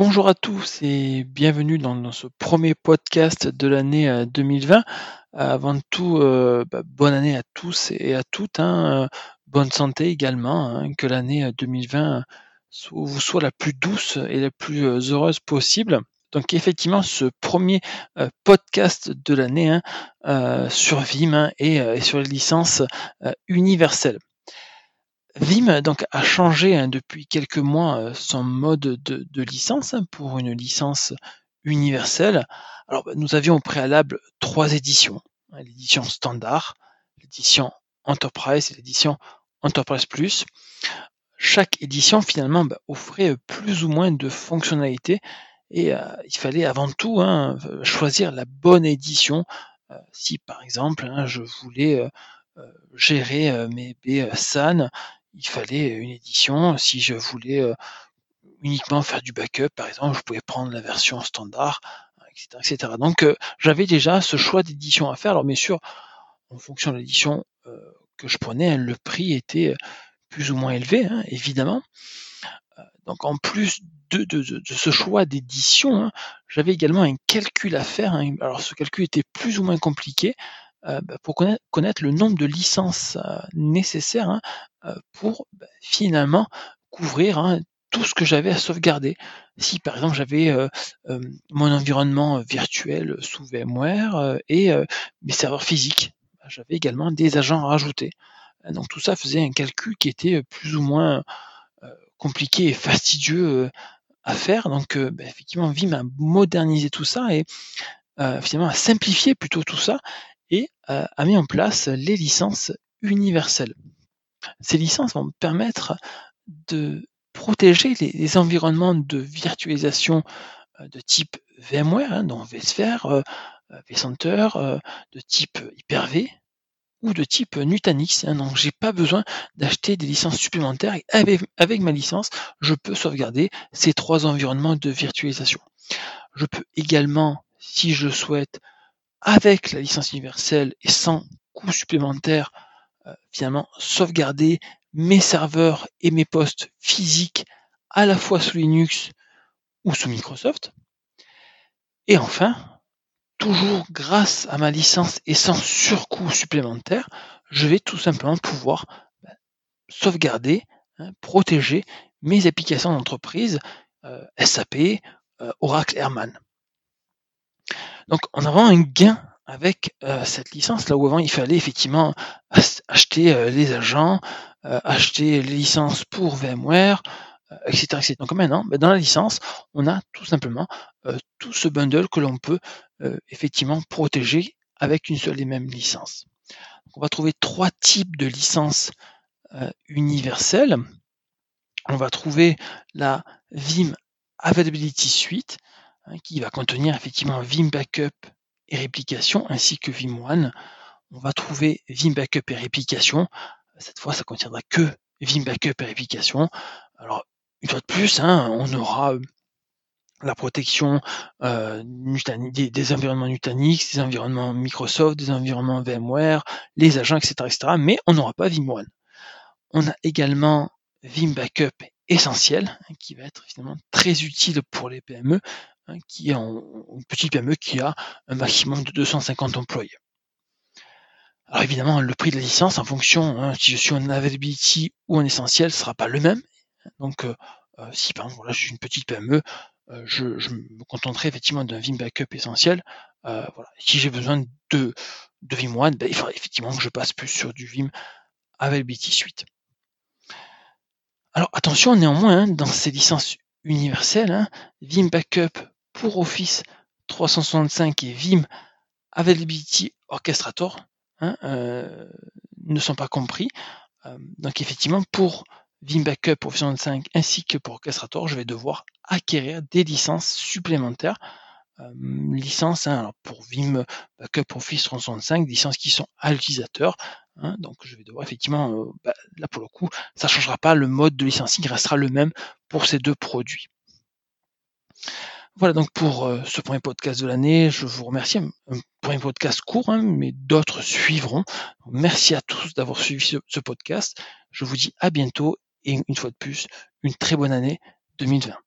Bonjour à tous et bienvenue dans, ce premier podcast de l'année euh, 2020. Avant tout, euh, bah, bonne année à tous et à toutes. hein, euh, bonne santé également. hein, que l'année euh, 2020 soit- vous soit la plus douce et la plus euh, heureuse possible. Donc effectivement, ce premier euh, podcast de l'année hein, euh, sur Vim et, euh, sur les licences euh, universelles. Vim donc a changé hein, depuis quelques mois euh, son mode de, licence hein, pour une licence universelle. Alors bah, nous avions au préalable trois éditions hein, l'édition standard, l'édition Enterprise et l'édition Enterprise Plus. Chaque édition finalement bah, offrait plus ou moins de fonctionnalités et euh, il fallait avant tout choisir la bonne édition. Euh, si par exemple je voulais gérer mes baies SAN, il fallait une édition. Si je voulais euh, uniquement faire du backup, par exemple, je pouvais prendre la version standard, etc. etc. Donc euh, j'avais déjà ce choix d'édition à faire. Alors bien sûr, en fonction de l'édition euh, que je prenais, hein, le prix était euh, plus ou moins élevé, hein, évidemment. Euh, Donc en plus de, ce choix d'édition, hein, j'avais également un calcul à faire. hein. Alors ce calcul était plus ou moins compliqué euh, pour connaître, le nombre de licences euh, nécessaires hein, euh, pour bah, finalement couvrir hein, tout ce que j'avais à sauvegarder. Si par exemple j'avais euh, euh, mon environnement euh, virtuel sous VMware euh, et euh, mes serveurs physiques, bah, j'avais également des agents à rajouter. Euh, Donc tout ça faisait un calcul qui était euh, plus ou moins euh, compliqué et fastidieux euh, à faire. Donc euh, bah, effectivement, Vim a modernisé tout ça et euh, finalement a simplifié plutôt tout ça et euh, a mis en place les licences universelles. Ces licences vont permettre de protéger les, environnements de virtualisation euh, de type VMware, hein, dont vSphere, euh, vCenter, de type Hyper-V ou de type Nutanix. Hein, donc j'ai pas besoin d'acheter des licences supplémentaires et avec, avec ma licence, je peux sauvegarder ces trois environnements de virtualisation. Je peux également, si je souhaite, avec la licence universelle et sans coût supplémentaire, euh, finalement sauvegarder mes serveurs et mes postes physiques à la fois sous Linux ou sous Microsoft. Et enfin, toujours grâce à ma licence et sans surcoût supplémentaire, je vais tout simplement pouvoir bah, sauvegarder, hein, protéger mes applications d'entreprise euh, SAP, euh, Oracle Airman. Donc on a un gain avec euh, cette licence, là où avant il fallait effectivement ach- acheter euh, les agents, euh, acheter les licences pour VMware, etc., etc. Donc maintenant, ben, dans la licence, on a tout simplement tout ce bundle que l'on peut effectivement protéger avec une seule et même licence. On va trouver trois types de licences universelles. On va trouver la Vim Availability Suite, hein, qui va contenir effectivement Vim Backup et réplication, ainsi que Vim One. On va trouver Vim Backup et réplication. Cette fois, ça contiendra que Vim Backup et réplication. Alors, une fois de plus, hein, on aura euh, la protection euh, des, environnements Nutanix, des environnements Microsoft, des environnements VMware, les agents, etc., etc. Mais on n'aura pas Vim One. On a également Vim Backup essentiel, hein, qui va être finalement très utile pour les PME, hein, qui ont une petite PME qui a un maximum de 250 employés. Alors évidemment, le prix de la licence, en fonction, hein, si je suis en availability ou en essentiel, sera pas le même. Donc, euh, euh, si par exemple, je suis une petite PME, euh, je, me contenterai effectivement d'un Vim Backup essentiel. Si j'ai besoin de, de Vim One, ben, il faudra effectivement que je passe plus sur du Vim Availability Suite. Alors attention néanmoins, hein, dans ces licences universelles, hein, Vim Backup pour Office 365 et Vim Availability Orchestrator hein, euh, ne sont pas compris. Euh, donc effectivement, pour Vim Backup Office 365 ainsi que pour Orchestrator, je vais devoir acquérir des licences supplémentaires. Euh, licences hein, alors pour Vim Backup Office 365, des licences qui sont à l'utilisateur. hein, donc je vais devoir effectivement, bah, là pour le coup, ça ne changera pas, le mode de licensing restera le même pour ces deux produits. Voilà donc pour ce premier podcast de l'année. Je vous remercie. Un, premier podcast court, hein, mais d'autres suivront. Merci à tous d'avoir suivi ce podcast. Je vous dis à bientôt et une fois de plus, une très bonne année 2020.